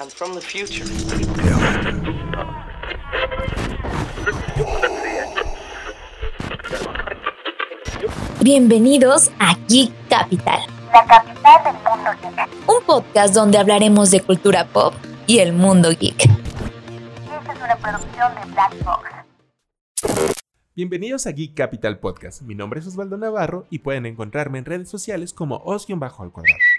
I'm from the future. Bienvenidos a Geek Capital, la capital del mundo geek. un podcast donde hablaremos de cultura pop y el mundo geek. Esta es una producción de Black Box. Bienvenidos a Geek Capital Podcast. Mi nombre es Osvaldo Navarro y pueden encontrarme en redes sociales como Os-Bajo al cuadrado. cuadrado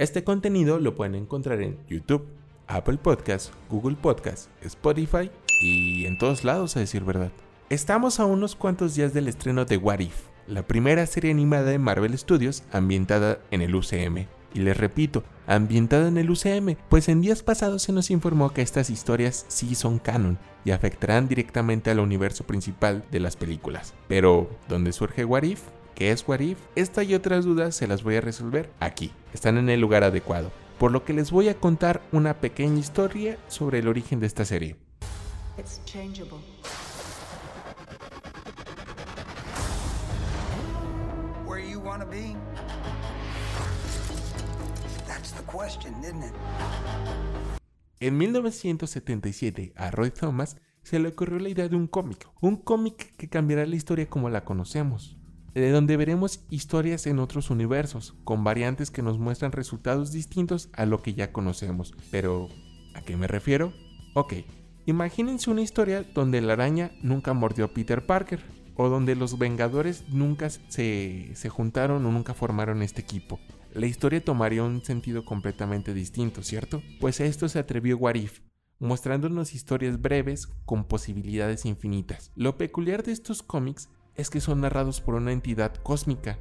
Este contenido lo pueden encontrar en YouTube, Apple Podcast, Google Podcast, Spotify y en todos lados, a decir verdad. Estamos a unos cuantos días del estreno de What If, la primera serie animada de Marvel Studios ambientada en el UCM. Y les repito, ambientada en el UCM, pues en días pasados se nos informó que estas historias sí son canon y afectarán directamente al universo principal de las películas. Pero, ¿dónde surge What If? ¿Qué es What If? Esta y otras dudas se las voy a resolver aquí. Están en el lugar adecuado. Por lo que les voy a contar una pequeña historia sobre el origen de esta serie. It's changeable. where you want to be? That's the question, isn't it? En 1977 a Roy Thomas se le ocurrió la idea de un cómic, un cómic que cambiará la historia como la conocemos, de donde veremos historias en otros universos, con variantes que nos muestran resultados distintos a lo que ya conocemos. Pero, ¿a qué me refiero? Ok, imagínense una historia donde la araña nunca mordió a Peter Parker, o donde los Vengadores nunca se, se juntaron o nunca formaron este equipo. La historia tomaría un sentido completamente distinto, ¿cierto? Pues a esto se atrevió Warif, mostrándonos historias breves con posibilidades infinitas. Lo peculiar de estos cómics es que son narrados por una entidad cósmica,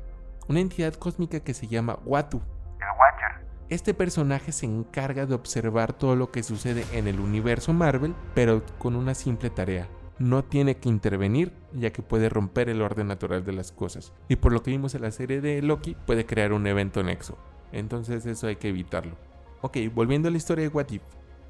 una entidad cósmica que se llama Watu. El Watcher. Este personaje se encarga de observar todo lo que sucede en el universo Marvel, pero con una simple tarea. No tiene que intervenir, ya que puede romper el orden natural de las cosas. Y por lo que vimos en la serie de Loki, puede crear un evento nexo. Entonces eso hay que evitarlo. Ok, volviendo a la historia de What If.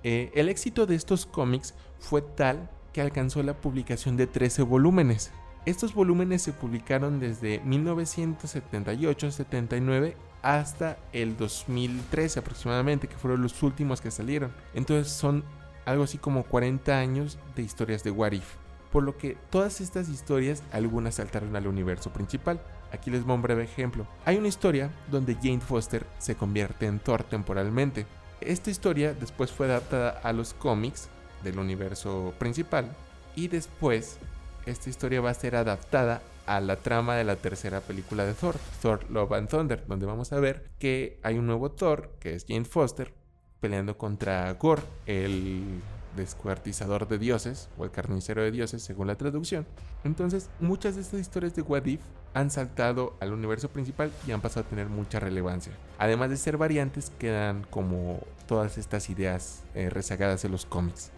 Eh, el éxito de estos cómics fue tal que alcanzó la publicación de 13 volúmenes. Estos volúmenes se publicaron desde 1978-79 hasta el 2013 aproximadamente, que fueron los últimos que salieron. Entonces son algo así como 40 años de historias de What If. Por lo que todas estas historias, algunas saltaron al universo principal. Aquí les voy un breve ejemplo. Hay una historia donde Jane Foster se convierte en Thor temporalmente. Esta historia después fue adaptada a los cómics del universo principal y después esta historia va a ser adaptada a la trama de la tercera película de Thor, Thor Love and Thunder, donde vamos a ver que hay un nuevo Thor, que es Jane Foster, peleando contra Gore, el descuartizador de dioses o el carnicero de dioses según la traducción. Entonces, muchas de estas historias de What If han saltado al universo principal y han pasado a tener mucha relevancia. Además de ser variantes, quedan como todas estas ideas eh, rezagadas de los cómics.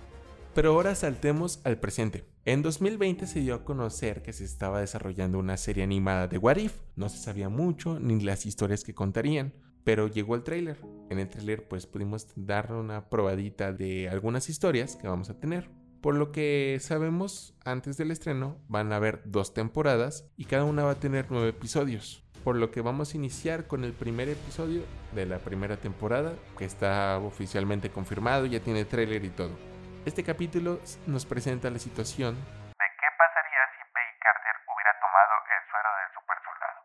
Pero ahora saltemos al presente. En 2020 se dio a conocer que se estaba desarrollando una serie animada de What If. No se sabía mucho ni las historias que contarían, pero llegó el tráiler. En el tráiler pues pudimos dar una probadita de algunas historias que vamos a tener. Por lo que sabemos, antes del estreno van a haber dos temporadas y cada una va a tener nueve episodios. Por lo que vamos a iniciar con el primer episodio de la primera temporada, que está oficialmente confirmado, ya tiene tráiler y todo. Este capítulo nos presenta la situación ¿De qué pasaría si Peggy Carter hubiera tomado el suero del super soldado?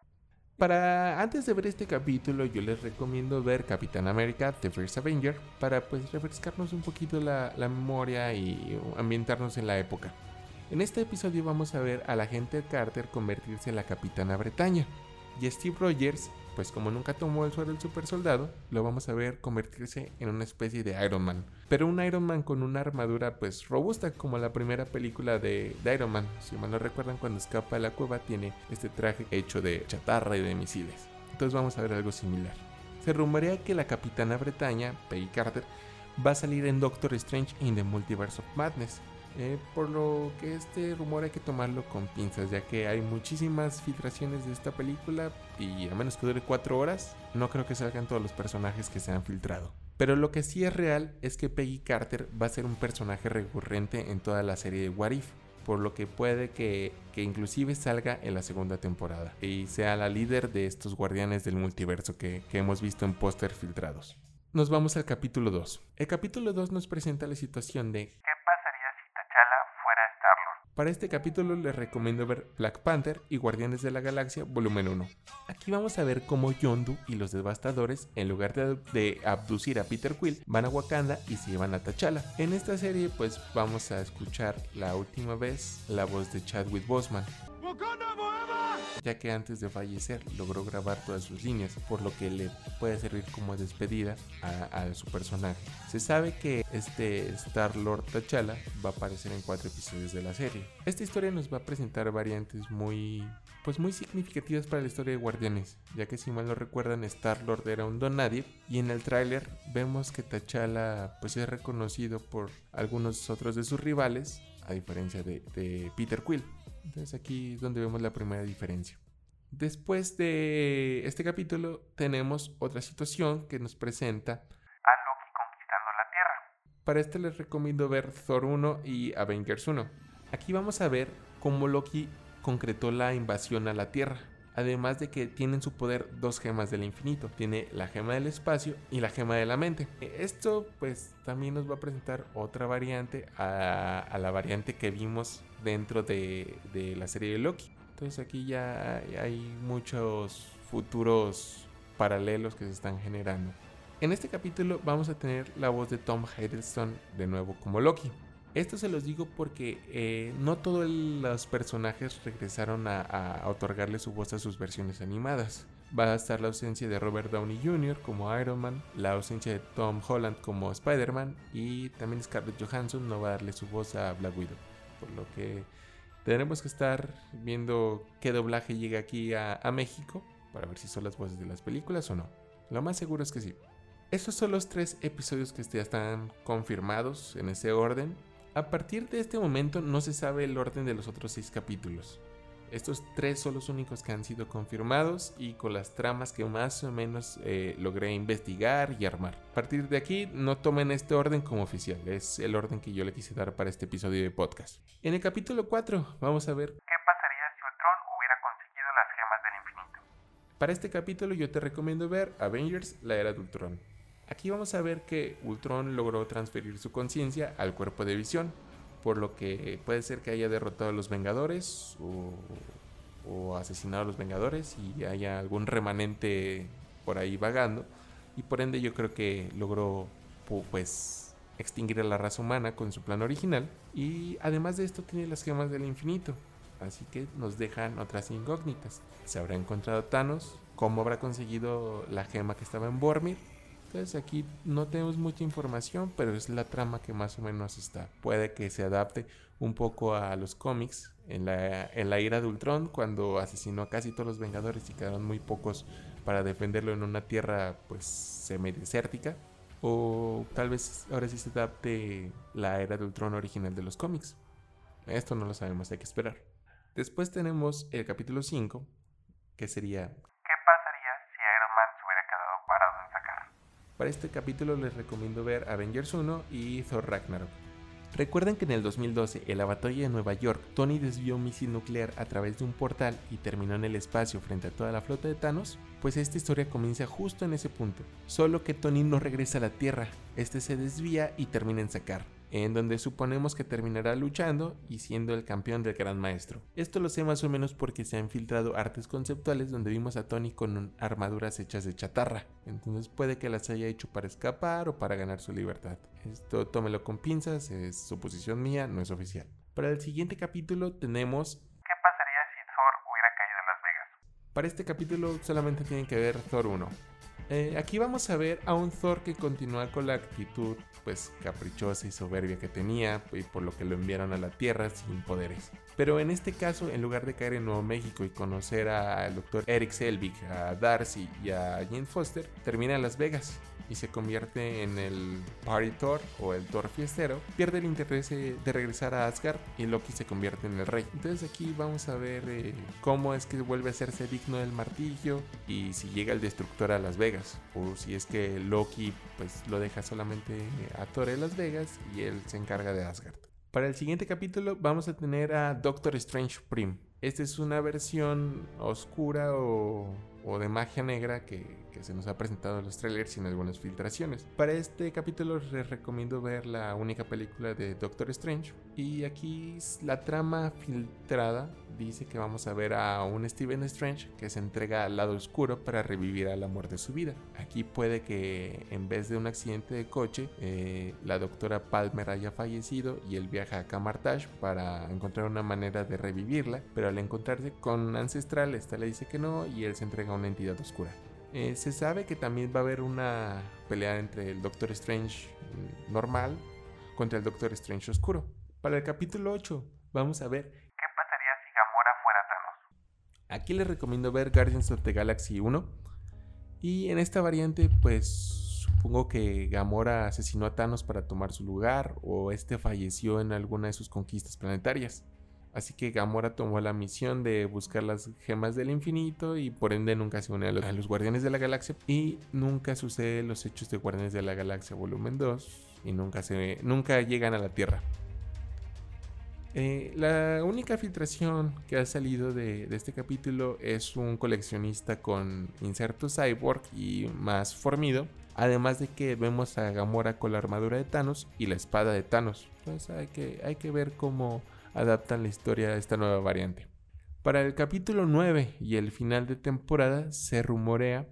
Para antes de ver este capítulo, yo les recomiendo ver Capitán América The First Avenger para pues refrescarnos un poquito la, la memoria y ambientarnos en la época. En este episodio vamos a ver a la agente Carter convertirse en la Capitana Bretaña y Steve Rogers, pues como nunca tomó el suero del super soldado, lo vamos a ver convertirse en una especie de Iron Man. Pero un Iron Man con una armadura pues robusta como la primera película de, Iron Man. Si mal no recuerdan cuando escapa de la cueva tiene este traje hecho de chatarra y de misiles. Entonces vamos a ver algo similar. Se rumorea que la Capitana Bretaña, Peggy Carter, va a salir en Doctor Strange in the Multiverse of Madness. Eh, por lo que este rumor hay que tomarlo con pinzas, ya que hay muchísimas filtraciones de esta película y a menos que dure 4 horas, no creo que salgan todos los personajes que se han filtrado. Pero lo que sí es real es que Peggy Carter va a ser un personaje recurrente en toda la serie de What If. por lo que puede que, que inclusive salga en la segunda temporada y sea la líder de estos guardianes del multiverso que, que hemos visto en póster filtrados. Nos vamos al capítulo 2. El capítulo 2 nos presenta la situación de ¿Qué pasaría si T'Challa fuera Star-Lord? Para este capítulo les recomiendo ver Black Panther y Guardianes de la Galaxia volumen 1. Aquí vamos a ver cómo Yondu y los devastadores, en lugar de, de abducir a Peter Quill, van a Wakanda y se llevan a T'Challa. En esta serie pues vamos a escuchar la última vez la voz de Chadwick Boseman. Ya que antes de fallecer logró grabar todas sus líneas, por lo que le puede servir como despedida a, su personaje. Se sabe que este Star Lord T'Challa va a aparecer en cuatro episodios de la serie. Esta historia nos va a presentar variantes muy, pues muy significativas para la historia de Guardianes, ya que si mal no recuerdan Star Lord era un don nadie y en el tráiler vemos que T'Challa pues es reconocido por algunos otros de sus rivales, a diferencia de Peter Quill. Entonces aquí es donde vemos la primera diferencia. Después de este capítulo tenemos otra situación que nos presenta A Loki conquistando la Tierra. para este les recomiendo ver Thor 1 y Avengers 1. Aquí vamos a ver cómo Loki concretó la invasión a la Tierra. Además de que tiene en su poder dos gemas del infinito. Tiene la gema del espacio y la gema de la mente. Esto pues también nos va a presentar otra variante a, la variante que vimos dentro de, de la serie de Loki. Entonces aquí ya hay muchos futuros paralelos que se están generando. En este capítulo vamos a tener la voz de Tom Hiddleston de nuevo como Loki. Esto se los digo porque eh, no todos los personajes regresaron a, otorgarle su voz a sus versiones animadas. Va a estar la ausencia de Robert Downey Jr. como Iron Man, la ausencia de Tom Holland como Spider-Man y también Scarlett Johansson no va a darle su voz a Black Widow. Por lo que tendremos que estar viendo qué doblaje llega aquí a, a México para ver si son las voces de las películas o no. Lo más seguro es que sí. Estos son los tres episodios que ya están confirmados en ese orden. A partir de este momento no se sabe el orden de los otros seis capítulos. Estos tres son los únicos que han sido confirmados y con las tramas que más o menos eh, logré investigar y armar. A partir de aquí no tomen este orden como oficial, es el orden que yo le quise dar para este episodio de podcast. En el capítulo 4 vamos a ver ¿Qué pasaría si Ultron hubiera conseguido las gemas del infinito? Para este capítulo yo te recomiendo ver Avengers, la era de Ultron. Aquí vamos a ver que Ultron logró transferir su conciencia al cuerpo de visión, por lo que puede ser que haya derrotado a los Vengadores o, asesinado a los Vengadores y haya algún remanente por ahí vagando. Y por ende yo creo que logró pu- pues extinguir a la raza humana con su plan original. Y además de esto tiene las gemas del infinito. Así que nos dejan otras incógnitas. ¿Se habrá encontrado Thanos? ¿Cómo habrá conseguido la gema que estaba en Bormir? Entonces aquí no tenemos mucha información, pero es la trama que más o menos está. Puede que se adapte un poco a los cómics en la, en la ira de Ultron, cuando asesinó a casi todos los Vengadores y quedaron muy pocos para defenderlo en una tierra pues semidesértica. O tal vez ahora sí se adapte la era de Ultron original de los cómics. Esto no lo sabemos, hay que esperar. Después tenemos el capítulo 5, que sería ¿Qué pasaría si Iron Man se hubiera quedado parado en Sakar? Para este capítulo les recomiendo ver Avengers 1 y Thor Ragnarok. Recuerden que en el 2012, en la batalla de Nueva York, Tony desvió un misil nuclear a través de un portal y terminó en el espacio frente a toda la flota de Thanos, pues esta historia comienza justo en ese punto. Solo que Tony no regresa a la Tierra, este se desvía y termina en Sakar, en donde suponemos que terminará luchando y siendo el campeón del Gran Maestro. Esto lo sé más o menos porque se han filtrado artes conceptuales donde vimos a Tony con armaduras hechas de chatarra, entonces puede que las haya hecho para escapar o para ganar su libertad. Esto tómelo con pinzas, es suposición mía, no es oficial. Para el siguiente capítulo tenemos ¿Qué pasaría si Thor hubiera caído en Las Vegas? para este capítulo solamente tienen que ver Thor 1. Eh, aquí vamos a ver a un Thor que continúa con la actitud pues caprichosa y soberbia que tenía y por lo que lo enviaron a la Tierra sin poderes. Pero en este caso, en lugar de caer en Nuevo México y conocer al Dr. Eric Selvig, a Darcy y a Jane Foster, termina en Las Vegas y se convierte en el Party Thor o el Thor fiestero, pierde el interés eh, de regresar a Asgard y Loki se convierte en el rey. Entonces aquí vamos a ver eh, cómo es que vuelve a hacerse digno del martillo y si llega el destructor a Las Vegas o si es que Loki pues lo deja solamente a Thor en Las Vegas y él se encarga de Asgard. Para el siguiente capítulo vamos a tener a Doctor Strange Supreme. Esta es una versión oscura o, o de magia negra que, se nos ha presentado en los trailers y en algunas filtraciones. Para este capítulo les recomiendo ver la única película de Doctor Strange. Y aquí la trama filtrada dice que vamos a ver a un Stephen Strange que se entrega al lado oscuro para revivir al amor de su vida. Aquí puede que en vez de un accidente de coche, eh, la doctora Palmer haya fallecido y él viaja a Camartage para encontrar una manera de revivirla, pero al encontrarse con Ancestral, esta le dice que no y él se entrega a una entidad oscura. Eh, se sabe que también va a haber una pelea entre el Doctor Strange normal contra el Doctor Strange oscuro. Para el capítulo 8 vamos a ver ¿Qué pasaría si Gamora fuera Thanos? Aquí les recomiendo ver Guardians of the Galaxy 1. Y en esta variante, pues supongo que Gamora asesinó a Thanos para tomar su lugar o este falleció en alguna de sus conquistas planetarias. Así que Gamora tomó la misión de buscar las gemas del infinito y por ende nunca se une a los, Guardianes de la Galaxia y nunca sucede los hechos de Guardianes de la Galaxia volumen 2 y nunca, se, nunca llegan a la Tierra. Eh, la única filtración que ha salido de, de, este capítulo es un coleccionista con inserto cyborg y más formido. Además de que vemos a Gamora con la armadura de Thanos y la espada de Thanos. Entonces hay que, hay que ver cómo adaptan la historia a esta nueva variante. Para el capítulo 9 y el final de temporada se rumorea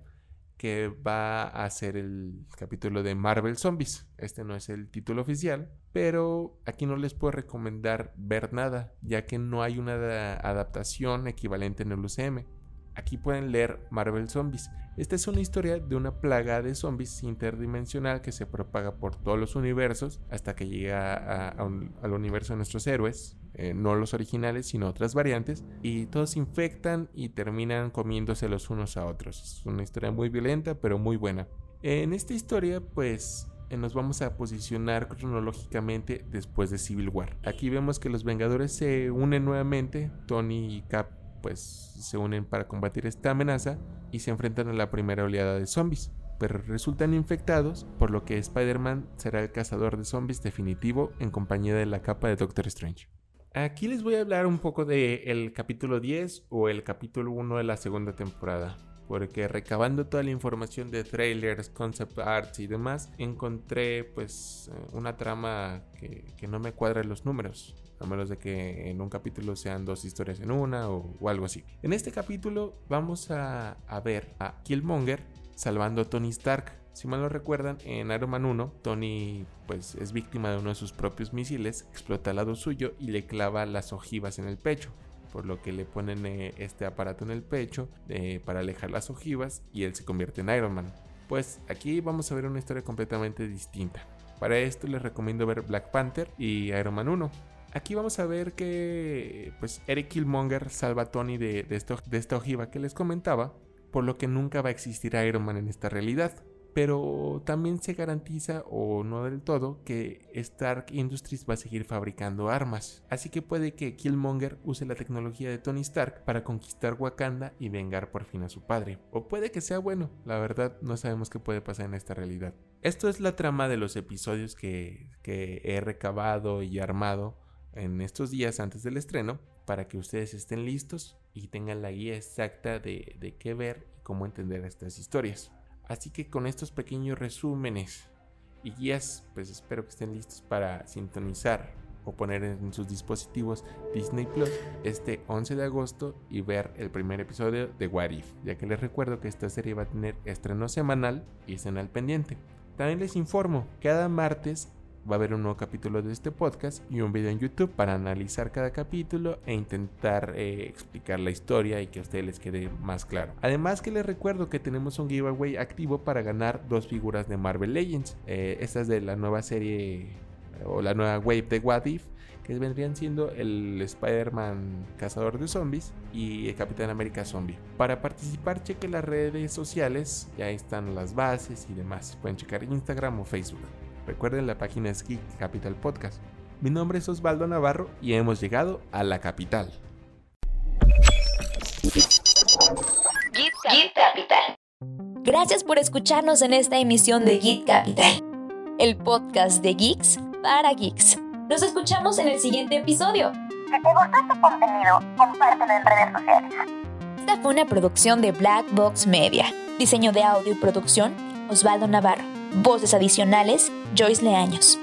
que va a ser el capítulo de Marvel Zombies. Este no es el título oficial, pero aquí no les puedo recomendar ver nada, ya que no hay una adaptación equivalente en el UCM. Aquí pueden leer Marvel Zombies. Esta es una historia de una plaga de zombies interdimensional que se propaga por todos los universos hasta que llega al universo de nuestros héroes, eh, no los originales, sino otras variantes, y todos se infectan y terminan comiéndose los unos a otros. Es una historia muy violenta, pero muy buena. En esta historia, pues eh, nos vamos a posicionar cronológicamente después de Civil War. Aquí vemos que los Vengadores se unen nuevamente, Tony y Cap pues se unen para combatir esta amenaza y se enfrentan a la primera oleada de zombies, pero resultan infectados, por lo que Spider-Man será el cazador de zombies definitivo en compañía de la capa de Doctor Strange. Aquí les voy a hablar un poco del el capítulo 10 o el capítulo 1 de la segunda temporada. Porque recabando toda la información de trailers, concept arts y demás, encontré pues una trama que, no me cuadra los números a menos de que en un capítulo sean dos historias en una o, algo así. En este capítulo vamos a, a, ver a Killmonger salvando a Tony Stark. Si mal no recuerdan, en Iron Man 1, Tony pues es víctima de uno de sus propios misiles, explota al lado suyo y le clava las ojivas en el pecho. Por lo que le ponen eh, este aparato en el pecho eh, para alejar las ojivas y él se convierte en Iron Man. Pues aquí vamos a ver una historia completamente distinta. Para esto les recomiendo ver Black Panther y Iron Man 1. Aquí vamos a ver que pues Eric Killmonger salva a Tony de, de, esta ojiva que les comentaba, por lo que nunca va a existir Iron Man en esta realidad. Pero también se garantiza, o no del todo, que Stark Industries va a seguir fabricando armas. Así que puede que Killmonger use la tecnología de Tony Stark para conquistar Wakanda y vengar por fin a su padre. O puede que sea bueno, la verdad no sabemos qué puede pasar en esta realidad. Esto es la trama de los episodios que, he recabado y armado en estos días antes del estreno para que ustedes estén listos y tengan la guía exacta de qué ver y cómo entender estas historias. Así que con estos pequeños resúmenes y guías, pues espero que estén listos para sintonizar o poner en sus dispositivos Disney Plus este 11 de agosto y ver el primer episodio de What If, ya que les recuerdo que esta serie va a tener estreno semanal y estén al pendiente. También les informo, cada martes va a haber un nuevo capítulo de este podcast y un video en YouTube para analizar cada capítulo e intentar eh, explicar la historia y que a ustedes les quede más claro. Además que les recuerdo que tenemos un giveaway activo para ganar dos figuras de Marvel Legends. Eh, esta es de la nueva serie o la nueva wave de What If que vendrían siendo el Spider-Man Cazador de Zombies y el Capitán América Zombie. Para participar cheque las redes sociales, ya están las bases y demás. Pueden checar Instagram o Facebook. Recuerden la página es Geek Capital Podcast. Mi nombre es Osvaldo Navarro y hemos llegado a la capital. Geek Capital. Gracias por escucharnos en esta emisión de Geek Capital, el podcast de geeks para geeks. Nos escuchamos en el siguiente episodio. Si te gustó este contenido, compártelo en redes sociales. Esta fue una producción de Black Box Media. Diseño de audio y producción, Osvaldo Navarro. Voces adicionales, Joyce Leaños.